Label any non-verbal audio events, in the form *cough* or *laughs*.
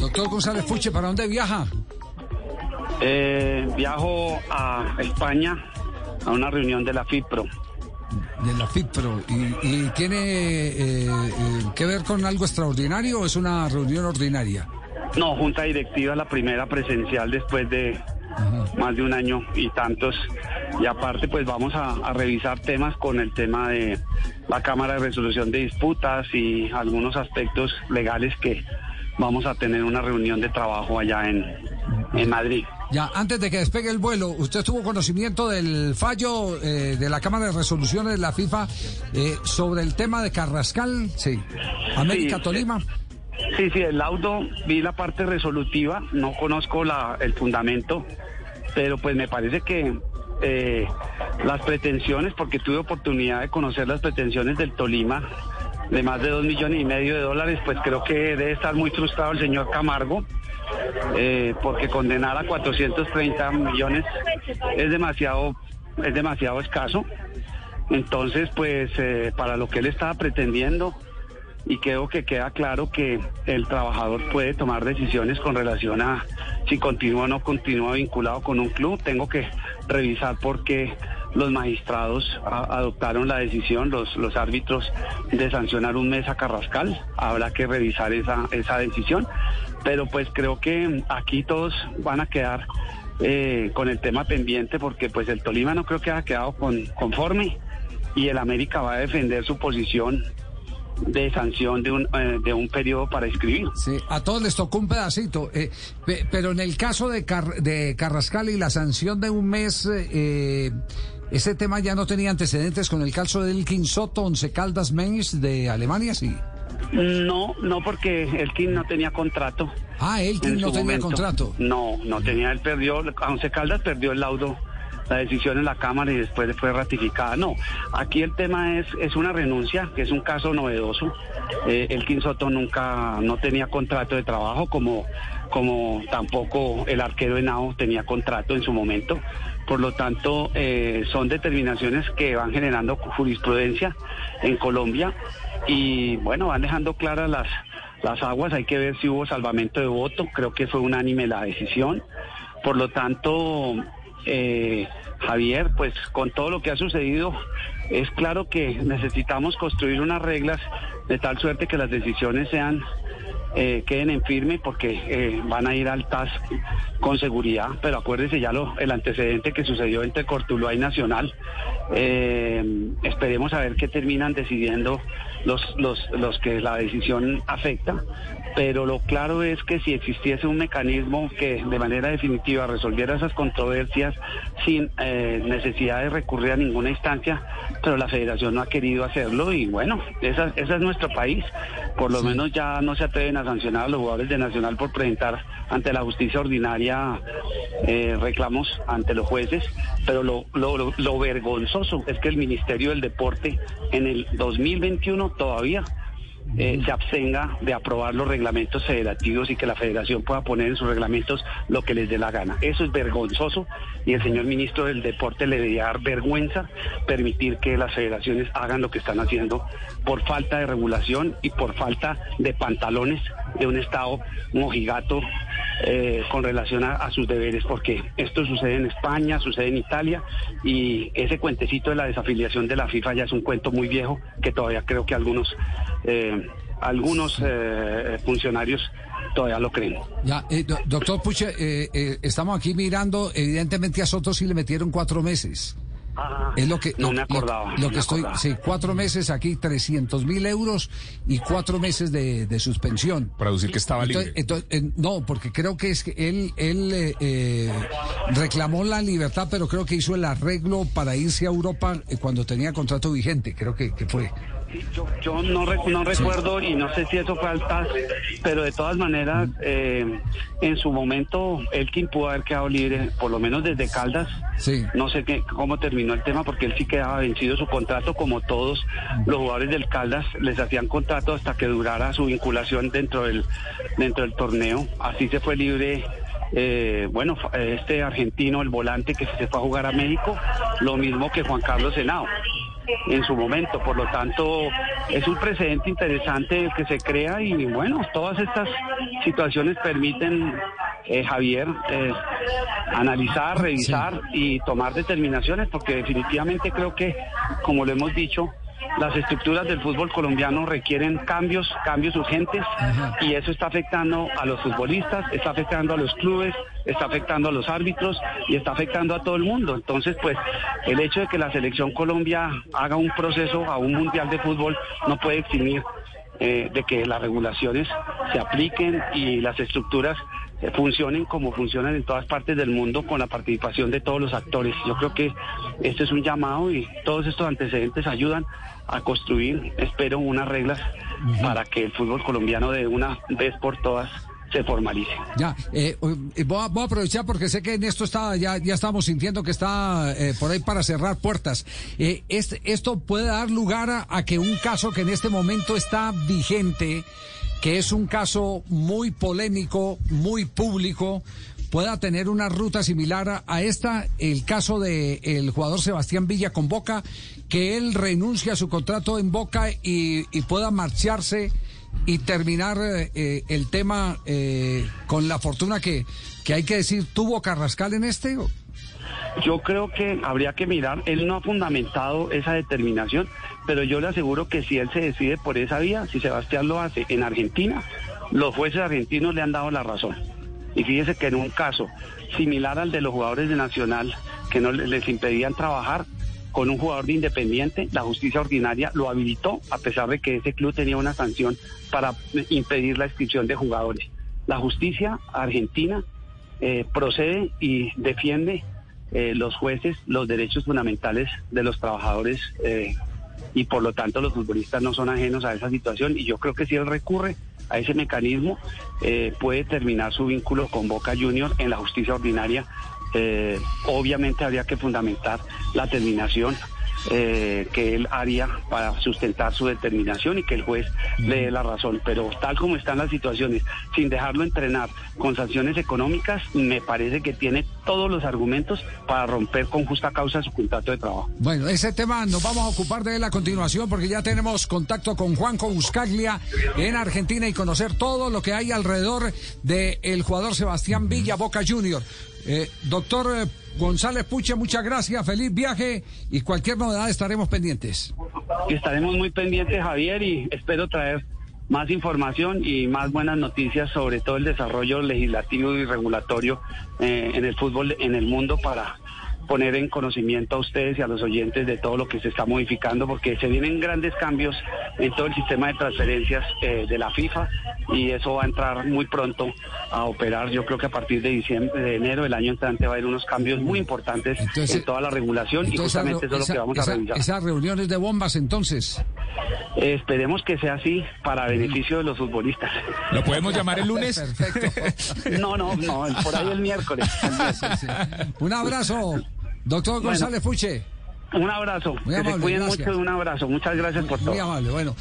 Doctor González Puche, ¿para dónde viaja? Eh, viajo a España a una reunión de la FIPRO. De la FIPRO. ¿Y, y tiene eh, eh, que ver con algo extraordinario o es una reunión ordinaria? No, junta directiva, la primera presencial después de más de un año y tantos. Y aparte, pues vamos a, a revisar temas con el tema de la Cámara de Resolución de Disputas y algunos aspectos legales que vamos a tener una reunión de trabajo allá en, en Madrid. Ya, antes de que despegue el vuelo, ¿usted tuvo conocimiento del fallo eh, de la Cámara de Resoluciones de la FIFA eh, sobre el tema de Carrascal? Sí. América Sí, Tolima. Sí, sí, el laudo, vi la parte resolutiva, no conozco la, el fundamento, pero pues me parece que eh, las pretensiones, porque tuve oportunidad de conocer las pretensiones del Tolima, de más de dos millones y medio de dólares, pues creo que debe estar muy frustrado el señor Camargo, eh, porque condenar a 430 millones es demasiado, es demasiado escaso. Entonces, pues eh, para lo que él estaba pretendiendo, y creo que queda claro que el trabajador puede tomar decisiones con relación a si continúa o no continúa vinculado con un club. Tengo que revisar por qué los magistrados adoptaron la decisión, los, los árbitros, de sancionar un mes a Carrascal. Habrá que revisar esa, esa decisión. Pero pues creo que aquí todos van a quedar eh, con el tema pendiente porque pues el Tolima no creo que haya quedado con, conforme y el América va a defender su posición de sanción de un, eh, de un periodo para escribir. Sí, a todos les tocó un pedacito. eh, pe- pero en el caso de, Car- de Carrascal y la sanción de un mes, eh, eh, ese tema ya no tenía antecedentes con el caso del Elkin Soto, Once Caldas Mainz de Alemania, sí. No, no porque Elkin no tenía contrato. Ah, Elkin no tenía momento. contrato. No, no tenía, él perdió, Once Caldas perdió el laudo, la decisión en la Cámara y después fue ratificada. No, aquí el tema es, es una renuncia, que es un caso novedoso. Eh, Elkin Soto nunca, no tenía contrato de trabajo, como, como tampoco el arquero Henao tenía contrato en su momento. Por lo tanto, eh, son determinaciones que van generando jurisprudencia en Colombia y bueno, van dejando claras las, las aguas. Hay que ver si hubo salvamento de voto. Creo que fue unánime la decisión. Por lo tanto, eh, Javier, pues con todo lo que ha sucedido, es claro que necesitamos construir unas reglas de tal suerte que las decisiones sean eh, queden en firme porque eh, van a ir al TAS con seguridad, pero acuérdese ya el antecedente que sucedió entre Cortuluá y Nacional. Eh, esperemos a ver qué terminan decidiendo los, los, los que la decisión afecta, pero lo claro es que si existiese un mecanismo que de manera definitiva resolviera esas controversias sin necesidad de recurrir a ninguna instancia, pero la federación no ha querido hacerlo y bueno, esa, esa es nuestro país. Por lo menos ya no se atreven a sancionar a los jugadores de Nacional por presentar ante la justicia ordinaria eh, reclamos ante los jueces, pero lo, lo, lo, lo vergonzoso es que el Ministerio del Deporte en el 2021 todavía eh, se abstenga de aprobar los reglamentos federativos y que la federación pueda poner en sus reglamentos lo que les dé la gana. Eso es vergonzoso y el señor ministro del Deporte le debería dar vergüenza permitir que las federaciones hagan lo que están haciendo por falta de regulación y por falta de pantalones de un Estado mojigato eh, con relación a, a, sus deberes, porque esto sucede en España, sucede en Italia, y ese cuentecito de la desafiliación de la FIFA ya es un cuento muy viejo que todavía creo que algunos, eh, algunos eh, funcionarios todavía lo creen. Ya, eh, do, doctor Puche, eh, estamos aquí mirando, evidentemente a Soto sí le metieron cuatro meses. Ah, es lo que no me acordaba. Lo, que me estoy, sí, cuatro meses aquí, 300 mil euros y cuatro meses de, de suspensión. Para decir que estaba entonces, libre. Entonces, eh, no, porque creo que es que él, él eh, eh, reclamó la libertad, pero creo que hizo el arreglo para irse a Europa eh, cuando tenía contrato vigente, creo que, que fue. Yo, yo no, no recuerdo y no sé si eso fue al TAS, pero de todas maneras, eh, en su momento, Elkin pudo haber quedado libre, por lo menos desde Caldas. Sí. No sé qué, cómo terminó el tema, porque él sí quedaba vencido su contrato, como todos los jugadores del Caldas les hacían contrato hasta que durara su vinculación dentro del, dentro del torneo. Así se fue libre eh, bueno, este argentino, el volante que se fue a jugar a México, lo mismo que Juan Carlos Senao. En su momento. Por lo tanto, es un precedente interesante que se crea y bueno, todas estas situaciones permiten, eh, Javier, eh, analizar, revisar y tomar determinaciones, porque definitivamente creo que, como lo hemos dicho, las estructuras del fútbol colombiano requieren cambios, cambios urgentes y eso está afectando a los futbolistas, está afectando a los clubes, está afectando a los árbitros y está afectando a todo el mundo. Entonces, pues el hecho de que la selección Colombia haga un proceso a un mundial de fútbol no puede eximir eh, de que las regulaciones se apliquen y las estructuras funcionen como funcionan en todas partes del mundo con la participación de todos los actores. Yo creo que este es un llamado y todos estos antecedentes ayudan a construir, espero, unas reglas para que el fútbol colombiano de una vez por todas se formalice. Ya, eh, eh, voy, a, aprovechar porque sé que en esto está, ya, ya estamos sintiendo que está eh, por ahí para cerrar puertas. este, esto puede dar lugar a, a, que un caso que en este momento está vigente, que es un caso muy polémico, muy público, pueda tener una ruta similar a esta, el caso de el jugador Sebastián Villa con Boca, que él renuncia a su contrato en Boca y, pueda marcharse y terminar eh, el tema eh, con la fortuna que, que hay que decir tuvo Carrascal en este? Yo creo que habría que mirar, él no ha fundamentado esa determinación, pero yo le aseguro que si él se decide por esa vía, si Sebastián lo hace en Argentina, los jueces argentinos le han dado la razón. Y fíjese que en un caso similar al de los jugadores de Nacional, que no les impedían trabajar, con un jugador de Independiente, la justicia ordinaria lo habilitó, a pesar de que ese club tenía una sanción para impedir la inscripción de jugadores. La justicia argentina eh, procede y defiende eh, los jueces los derechos fundamentales de los trabajadores eh, y por lo tanto los futbolistas no son ajenos a esa situación y yo creo que si él recurre a ese mecanismo eh, puede terminar su vínculo con Boca Juniors en la justicia ordinaria. Eh, obviamente habría que fundamentar la terminación eh, que él haría para sustentar su determinación y que el juez le dé la razón. Pero tal como están las situaciones, sin dejarlo entrenar con sanciones económicas, me parece que tiene todos los argumentos para romper con justa causa su contrato de trabajo. Bueno, ese tema nos vamos a ocupar de él a continuación porque ya tenemos contacto con Juanco Buscaglia en Argentina y conocer todo lo que hay alrededor del jugador Sebastián Villa Boca Junior. Eh, doctor eh, González Puche, muchas gracias, feliz viaje y cualquier novedad estaremos pendientes. Estaremos muy pendientes, Javier, y espero traer más información y más buenas noticias sobre todo el desarrollo legislativo y regulatorio eh, en el fútbol en el mundo para poner en conocimiento a ustedes y a los oyentes de todo lo que se está modificando, porque se vienen grandes cambios en todo el sistema de transferencias eh, de la FIFA y eso va a entrar muy pronto a operar. Yo creo que a partir de diciembre, de enero del año entrante va a haber unos cambios muy importantes en toda la regulación y justamente eso es lo que vamos a revisar. Esas reuniones de bombas entonces. Eh, esperemos que sea así para beneficio de los futbolistas. ¿Lo podemos llamar el lunes? Perfecto. *laughs* no, no, no, por ahí el miércoles. Un abrazo. Doctor González Fuche. Un abrazo. Muy que amable, se cuiden mucho, un abrazo. Muchas gracias por todo. Muy amable, bueno.